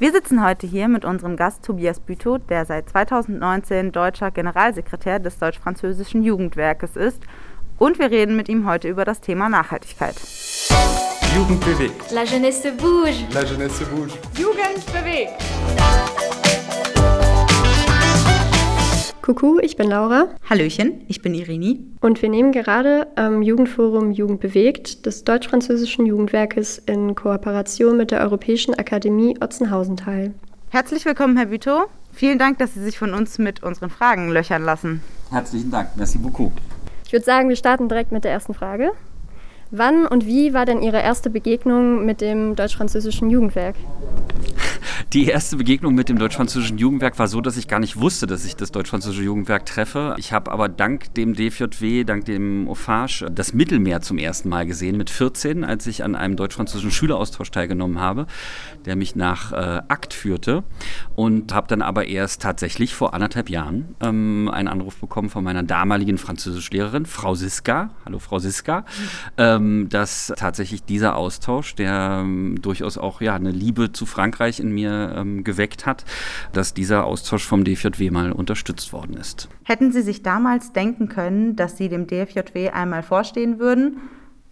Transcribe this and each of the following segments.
Wir sitzen heute hier mit unserem Gast Tobias Bütow, der seit 2019 deutscher Generalsekretär des deutsch-französischen Jugendwerkes ist. Und wir reden mit ihm heute über das Thema Nachhaltigkeit. Jugend bewegt. La jeunesse bouge. La jeunesse bouge. Jugend bewegt. Kuckuck, ich bin Laura. Hallöchen, ich bin Irini. Und wir nehmen gerade am Jugendforum Jugend bewegt des deutsch-französischen Jugendwerkes in Kooperation mit der Europäischen Akademie Otzenhausen teil. Herzlich willkommen, Herr Bütow. Vielen Dank, dass Sie sich von uns mit unseren Fragen löchern lassen. Herzlichen Dank, merci beaucoup. Ich würde sagen, wir starten direkt mit der ersten Frage. Wann und wie war denn Ihre erste Begegnung mit dem deutsch-französischen Jugendwerk? Die erste Begegnung mit dem Deutsch-Französischen Jugendwerk war so, dass ich gar nicht wusste, dass ich das Deutsch-Französische Jugendwerk treffe. Ich habe aber dank dem DFJW, dank dem Offage, das Mittelmeer zum ersten Mal gesehen mit 14, als ich an einem deutsch-französischen Schüleraustausch teilgenommen habe, der mich nach äh, Akt führte. Und habe dann aber erst tatsächlich vor anderthalb Jahren ähm, einen Anruf bekommen von meiner damaligen Französischlehrerin, Frau Siska. Hallo, Frau Siska. Ähm, dass tatsächlich dieser Austausch, der ähm, durchaus auch ja, eine Liebe zu Frankreich in mir ähm, geweckt hat, dass dieser Austausch vom DFJW mal unterstützt worden ist. Hätten Sie sich damals denken können, dass Sie dem DFJW einmal vorstehen würden?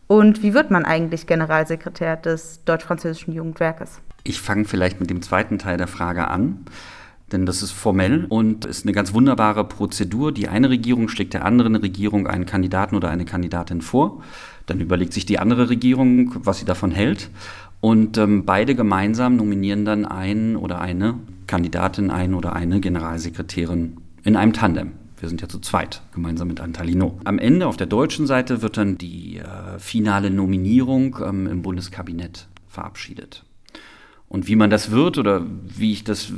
Und wie wird man eigentlich Generalsekretär des Deutsch-Französischen Jugendwerkes? Ich fange vielleicht mit dem zweiten Teil der Frage an. Denn das ist formell und ist eine ganz wunderbare Prozedur. Die eine Regierung schlägt der anderen Regierung einen Kandidaten oder eine Kandidatin vor. Dann überlegt sich die andere Regierung, was sie davon hält. Und ähm, beide gemeinsam nominieren dann einen oder eine Kandidatin, einen oder eine Generalsekretärin in einem Tandem. Wir sind ja zu zweit, gemeinsam mit Antalino. Am Ende auf der deutschen Seite wird dann die äh, finale Nominierung ähm, im Bundeskabinett verabschiedet. Und wie man das wird oder wie ich das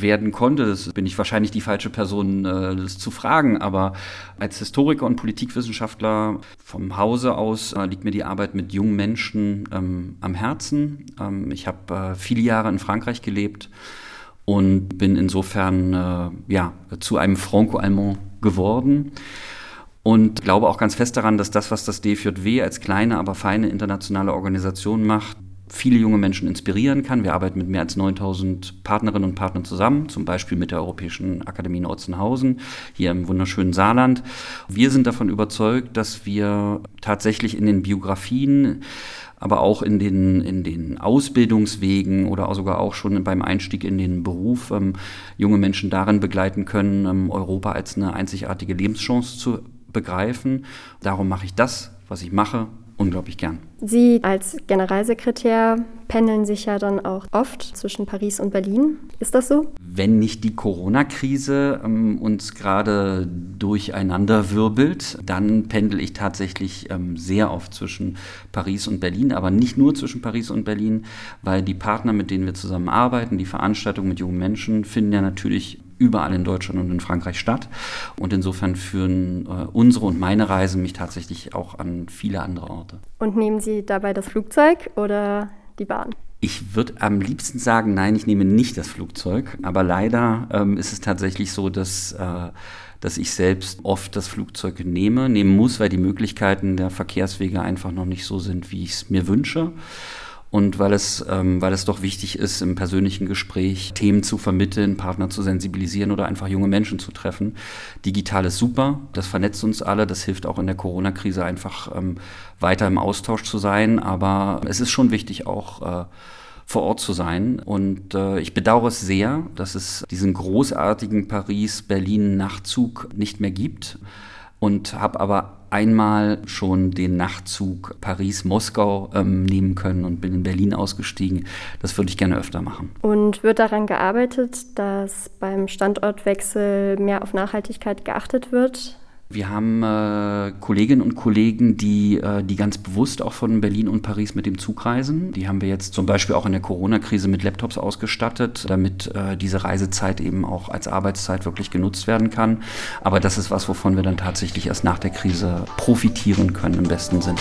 werden konnte, das bin ich wahrscheinlich die falsche Person, äh, das zu fragen. Aber als Historiker und Politikwissenschaftler vom Hause aus äh, liegt mir die Arbeit mit jungen Menschen ähm, am Herzen. Ähm, ich habe äh, viele Jahre in Frankreich gelebt und bin insofern äh, ja, zu einem Franco-Allemand geworden und glaube auch ganz fest daran, dass das, was das DFJW als kleine, aber feine internationale Organisation macht, viele junge Menschen inspirieren kann. Wir arbeiten mit mehr als 9000 Partnerinnen und Partnern zusammen, zum Beispiel mit der Europäischen Akademie in Otzenhausen, hier im wunderschönen Saarland. Wir sind davon überzeugt, dass wir tatsächlich in den Biografien aber auch in den, in den Ausbildungswegen oder sogar auch schon beim Einstieg in den Beruf ähm, junge Menschen darin begleiten können, ähm, Europa als eine einzigartige Lebenschance zu begreifen. Darum mache ich das, was ich mache, unglaublich gern. Sie als Generalsekretär pendeln sich ja dann auch oft zwischen Paris und Berlin. Ist das so? Wenn nicht die Corona-Krise ähm, uns gerade durcheinander wirbelt, dann pendel ich tatsächlich ähm, sehr oft zwischen Paris und Berlin, aber nicht nur zwischen Paris und Berlin, weil die Partner, mit denen wir zusammenarbeiten, die Veranstaltungen mit jungen Menschen, finden ja natürlich überall in Deutschland und in Frankreich statt. Und insofern führen äh, unsere und meine Reisen mich tatsächlich auch an viele andere Orte. Und nehmen Sie dabei das Flugzeug oder die Bahn? Ich würde am liebsten sagen, nein, ich nehme nicht das Flugzeug. Aber leider ähm, ist es tatsächlich so, dass, äh, dass ich selbst oft das Flugzeug nehme, nehmen muss, weil die Möglichkeiten der Verkehrswege einfach noch nicht so sind, wie ich es mir wünsche und weil es, ähm, weil es doch wichtig ist, im persönlichen Gespräch Themen zu vermitteln, Partner zu sensibilisieren oder einfach junge Menschen zu treffen. Digital ist super, das vernetzt uns alle, das hilft auch in der Corona-Krise einfach ähm, weiter im Austausch zu sein, aber es ist schon wichtig auch, äh, vor Ort zu sein. Und äh, ich bedauere es sehr, dass es diesen großartigen Paris-Berlin-Nachtzug nicht mehr gibt und habe aber einmal schon den Nachtzug Paris-Moskau ähm, nehmen können und bin in Berlin ausgestiegen. Das würde ich gerne öfter machen. Und wird daran gearbeitet, dass beim Standortwechsel mehr auf Nachhaltigkeit geachtet wird? Wir haben äh, Kolleginnen und Kollegen, die, äh, die ganz bewusst auch von Berlin und Paris mit dem Zug reisen. Die haben wir jetzt zum Beispiel auch in der Corona-Krise mit Laptops ausgestattet, damit äh, diese Reisezeit eben auch als Arbeitszeit wirklich genutzt werden kann. Aber das ist was, wovon wir dann tatsächlich erst nach der Krise profitieren können im besten Sinn.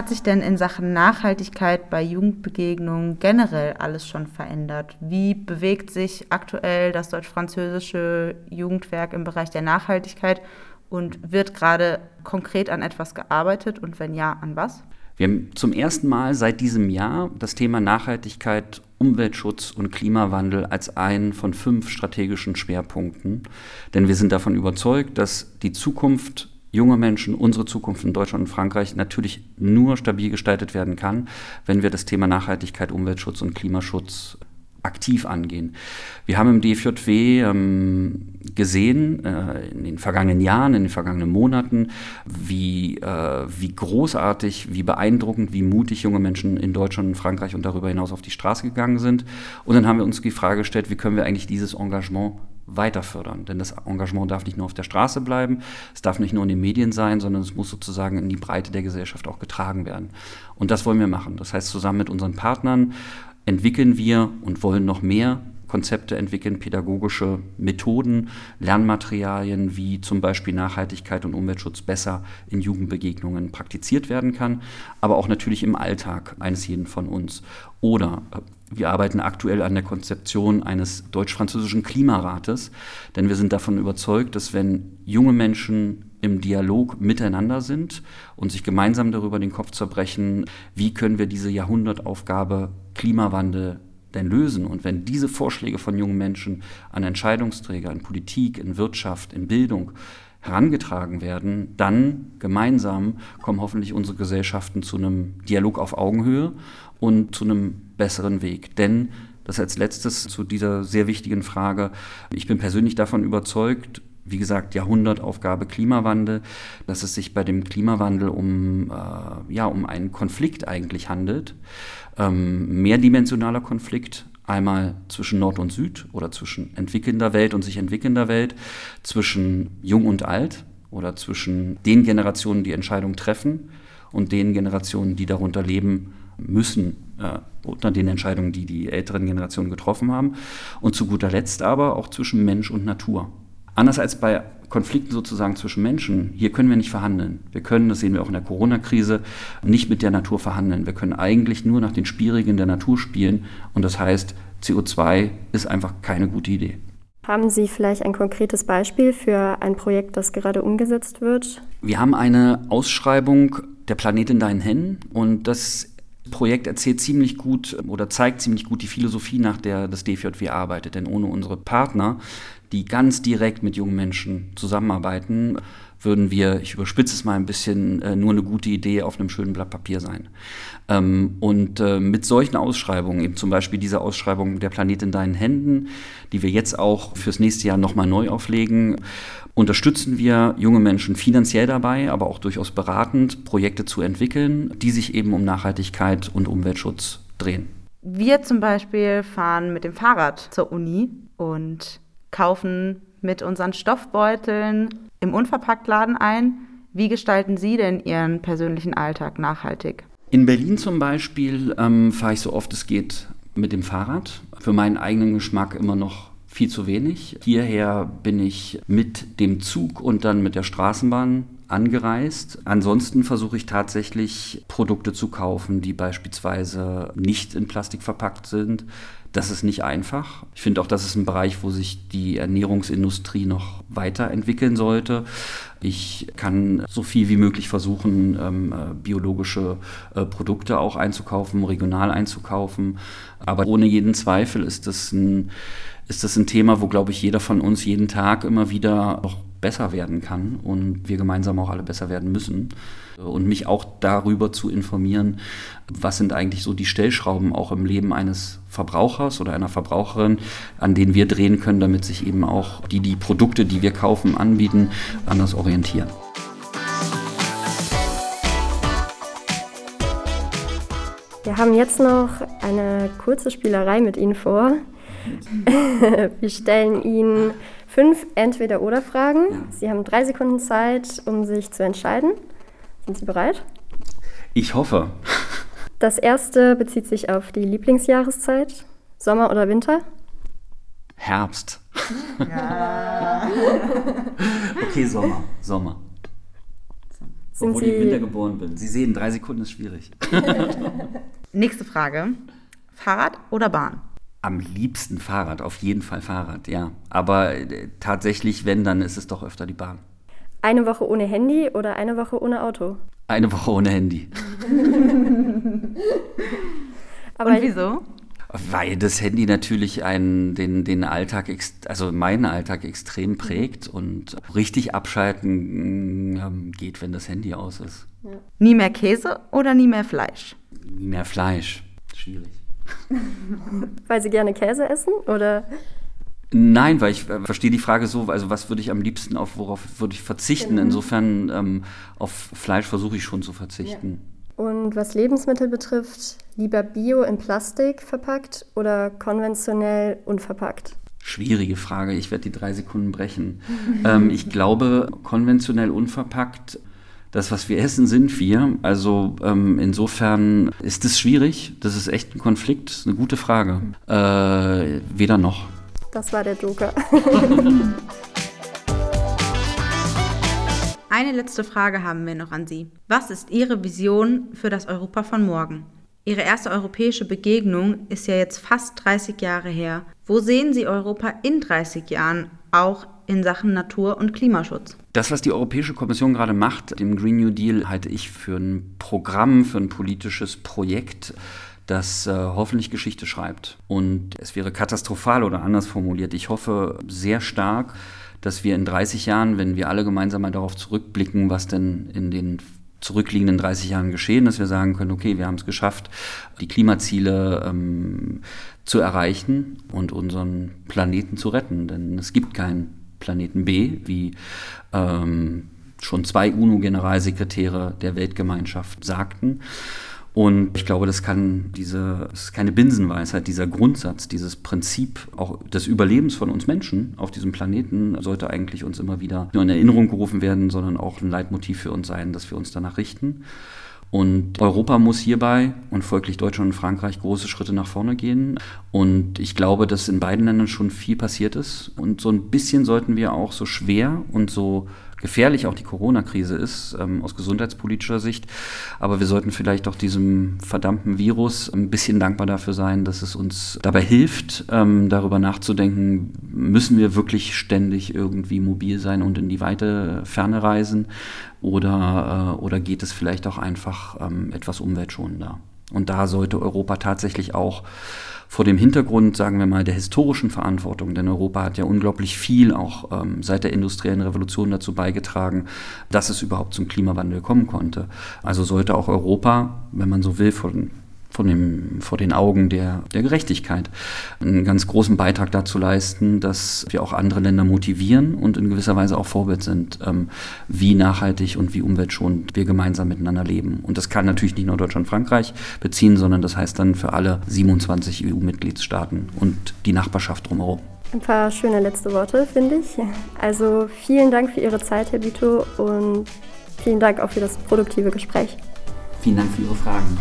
Hat sich denn in Sachen Nachhaltigkeit bei Jugendbegegnungen generell alles schon verändert? Wie bewegt sich aktuell das deutsch-französische Jugendwerk im Bereich der Nachhaltigkeit? Und wird gerade konkret an etwas gearbeitet und wenn ja, an was? Wir haben zum ersten Mal seit diesem Jahr das Thema Nachhaltigkeit, Umweltschutz und Klimawandel als einen von fünf strategischen Schwerpunkten. Denn wir sind davon überzeugt, dass die Zukunft junger Menschen, unsere Zukunft in Deutschland und Frankreich natürlich nur stabil gestaltet werden kann, wenn wir das Thema Nachhaltigkeit, Umweltschutz und Klimaschutz aktiv angehen. Wir haben im DFJW ähm, gesehen äh, in den vergangenen Jahren, in den vergangenen Monaten, wie, äh, wie großartig, wie beeindruckend, wie mutig junge Menschen in Deutschland und Frankreich und darüber hinaus auf die Straße gegangen sind. Und dann haben wir uns die Frage gestellt, wie können wir eigentlich dieses Engagement weiter fördern. Denn das Engagement darf nicht nur auf der Straße bleiben, es darf nicht nur in den Medien sein, sondern es muss sozusagen in die Breite der Gesellschaft auch getragen werden. Und das wollen wir machen. Das heißt, zusammen mit unseren Partnern entwickeln wir und wollen noch mehr Konzepte entwickeln, pädagogische Methoden, Lernmaterialien, wie zum Beispiel Nachhaltigkeit und Umweltschutz besser in Jugendbegegnungen praktiziert werden kann, aber auch natürlich im Alltag eines jeden von uns. Oder äh, wir arbeiten aktuell an der Konzeption eines deutsch-französischen Klimarates, denn wir sind davon überzeugt, dass wenn junge Menschen im Dialog miteinander sind und sich gemeinsam darüber den Kopf zerbrechen, wie können wir diese Jahrhundertaufgabe Klimawandel denn lösen? Und wenn diese Vorschläge von jungen Menschen an Entscheidungsträger in Politik, in Wirtschaft, in Bildung herangetragen werden, dann gemeinsam kommen hoffentlich unsere Gesellschaften zu einem Dialog auf Augenhöhe und zu einem besseren Weg. Denn das als letztes zu dieser sehr wichtigen Frage. Ich bin persönlich davon überzeugt, wie gesagt, Jahrhundertaufgabe Klimawandel, dass es sich bei dem Klimawandel um, äh, ja, um einen Konflikt eigentlich handelt. Ähm, mehrdimensionaler Konflikt, einmal zwischen Nord und Süd oder zwischen entwickelnder Welt und sich entwickelnder Welt, zwischen Jung und Alt oder zwischen den Generationen, die Entscheidungen treffen und den Generationen, die darunter leben müssen, äh, unter den Entscheidungen, die die älteren Generationen getroffen haben. Und zu guter Letzt aber auch zwischen Mensch und Natur. Anders als bei Konflikten sozusagen zwischen Menschen, hier können wir nicht verhandeln. Wir können, das sehen wir auch in der Corona-Krise, nicht mit der Natur verhandeln. Wir können eigentlich nur nach den Spielregeln der Natur spielen und das heißt, CO2 ist einfach keine gute Idee. Haben Sie vielleicht ein konkretes Beispiel für ein Projekt, das gerade umgesetzt wird? Wir haben eine Ausschreibung der Planet in deinen Händen und das Projekt erzählt ziemlich gut oder zeigt ziemlich gut die Philosophie, nach der das DFJW arbeitet. Denn ohne unsere Partner die ganz direkt mit jungen Menschen zusammenarbeiten, würden wir, ich überspitze es mal ein bisschen, äh, nur eine gute Idee auf einem schönen Blatt Papier sein. Ähm, und äh, mit solchen Ausschreibungen, eben zum Beispiel diese Ausschreibung Der Planet in deinen Händen, die wir jetzt auch fürs nächste Jahr nochmal neu auflegen, unterstützen wir junge Menschen finanziell dabei, aber auch durchaus beratend, Projekte zu entwickeln, die sich eben um Nachhaltigkeit und Umweltschutz drehen. Wir zum Beispiel fahren mit dem Fahrrad zur Uni und kaufen mit unseren Stoffbeuteln im Unverpacktladen ein. Wie gestalten Sie denn Ihren persönlichen Alltag nachhaltig? In Berlin zum Beispiel ähm, fahre ich so oft es geht mit dem Fahrrad. Für meinen eigenen Geschmack immer noch viel zu wenig. Hierher bin ich mit dem Zug und dann mit der Straßenbahn angereist. Ansonsten versuche ich tatsächlich Produkte zu kaufen, die beispielsweise nicht in Plastik verpackt sind. Das ist nicht einfach. Ich finde auch, das ist ein Bereich, wo sich die Ernährungsindustrie noch weiterentwickeln sollte. Ich kann so viel wie möglich versuchen, ähm, äh, biologische äh, Produkte auch einzukaufen, regional einzukaufen. Aber ohne jeden Zweifel ist das ein, ist das ein Thema, wo, glaube ich, jeder von uns jeden Tag immer wieder noch besser werden kann und wir gemeinsam auch alle besser werden müssen. Und mich auch darüber zu informieren, was sind eigentlich so die Stellschrauben auch im Leben eines Verbrauchers oder einer Verbraucherin, an denen wir drehen können, damit sich eben auch die, die Produkte, die wir kaufen, anbieten, anders orientieren. Wir haben jetzt noch eine kurze Spielerei mit Ihnen vor. wir stellen Ihnen fünf Entweder-Oder-Fragen. Ja. Sie haben drei Sekunden Zeit, um sich zu entscheiden. Sind Sie bereit? Ich hoffe. Das erste bezieht sich auf die Lieblingsjahreszeit. Sommer oder Winter? Herbst. Ja. okay, Sommer. Sommer. Sind Obwohl Sie... ich im Winter geboren bin. Sie sehen, drei Sekunden ist schwierig. Nächste Frage. Fahrrad oder Bahn? Am liebsten Fahrrad, auf jeden Fall Fahrrad, ja. Aber äh, tatsächlich, wenn, dann ist es doch öfter die Bahn. Eine Woche ohne Handy oder eine Woche ohne Auto? Eine Woche ohne Handy. Aber Und wieso? Weil das Handy natürlich einen, den, den Alltag, also meinen Alltag extrem prägt und richtig abschalten ähm, geht, wenn das Handy aus ist. Ja. Nie mehr Käse oder nie mehr Fleisch? Nie mehr Fleisch. Schwierig. Weil Sie gerne Käse essen oder? Nein, weil ich äh, verstehe die Frage so, also was würde ich am liebsten auf, worauf würde ich verzichten? Genau. Insofern ähm, auf Fleisch versuche ich schon zu verzichten. Ja. Und was Lebensmittel betrifft, lieber Bio in Plastik verpackt oder konventionell unverpackt? Schwierige Frage, ich werde die drei Sekunden brechen. ähm, ich glaube, konventionell unverpackt das, was wir essen, sind wir. Also ähm, insofern ist es schwierig. Das ist echt ein Konflikt. Das ist eine gute Frage. Äh, weder noch. Das war der Joker. Eine letzte Frage haben wir noch an Sie. Was ist Ihre Vision für das Europa von morgen? Ihre erste europäische Begegnung ist ja jetzt fast 30 Jahre her. Wo sehen Sie Europa in 30 Jahren, auch in Sachen Natur- und Klimaschutz? Das, was die Europäische Kommission gerade macht, den Green New Deal, halte ich für ein Programm, für ein politisches Projekt, das äh, hoffentlich Geschichte schreibt. Und es wäre katastrophal oder anders formuliert. Ich hoffe sehr stark, dass wir in 30 Jahren, wenn wir alle gemeinsam mal darauf zurückblicken, was denn in den zurückliegenden 30 Jahren geschehen, dass wir sagen können, okay, wir haben es geschafft, die Klimaziele ähm, zu erreichen und unseren Planeten zu retten. Denn es gibt keinen Planeten B, wie ähm, schon zwei UNO-Generalsekretäre der Weltgemeinschaft sagten. Und ich glaube, das kann diese, das ist keine Binsenweisheit, dieser Grundsatz, dieses Prinzip auch des Überlebens von uns Menschen auf diesem Planeten sollte eigentlich uns immer wieder nur in Erinnerung gerufen werden, sondern auch ein Leitmotiv für uns sein, dass wir uns danach richten. Und Europa muss hierbei und folglich Deutschland und Frankreich große Schritte nach vorne gehen. Und ich glaube, dass in beiden Ländern schon viel passiert ist. Und so ein bisschen sollten wir auch so schwer und so gefährlich auch die Corona-Krise ist, ähm, aus gesundheitspolitischer Sicht. Aber wir sollten vielleicht auch diesem verdammten Virus ein bisschen dankbar dafür sein, dass es uns dabei hilft, ähm, darüber nachzudenken, müssen wir wirklich ständig irgendwie mobil sein und in die weite Ferne reisen oder, äh, oder geht es vielleicht auch einfach ähm, etwas umweltschonender? Und da sollte Europa tatsächlich auch vor dem Hintergrund, sagen wir mal, der historischen Verantwortung, denn Europa hat ja unglaublich viel auch ähm, seit der industriellen Revolution dazu beigetragen, dass es überhaupt zum Klimawandel kommen konnte. Also sollte auch Europa, wenn man so will, von von dem, vor den Augen der, der Gerechtigkeit einen ganz großen Beitrag dazu leisten, dass wir auch andere Länder motivieren und in gewisser Weise auch Vorbild sind, ähm, wie nachhaltig und wie umweltschonend wir gemeinsam miteinander leben. Und das kann natürlich nicht nur Deutschland und Frankreich beziehen, sondern das heißt dann für alle 27 EU-Mitgliedstaaten und die Nachbarschaft drumherum. Ein paar schöne letzte Worte, finde ich. Also vielen Dank für Ihre Zeit, Herr Bito, und vielen Dank auch für das produktive Gespräch. Vielen Dank für Ihre Fragen.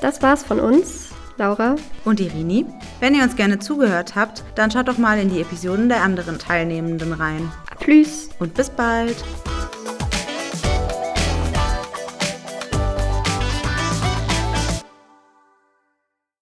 Das war's von uns, Laura und Irini. Wenn ihr uns gerne zugehört habt, dann schaut doch mal in die Episoden der anderen Teilnehmenden rein. Tschüss und bis bald.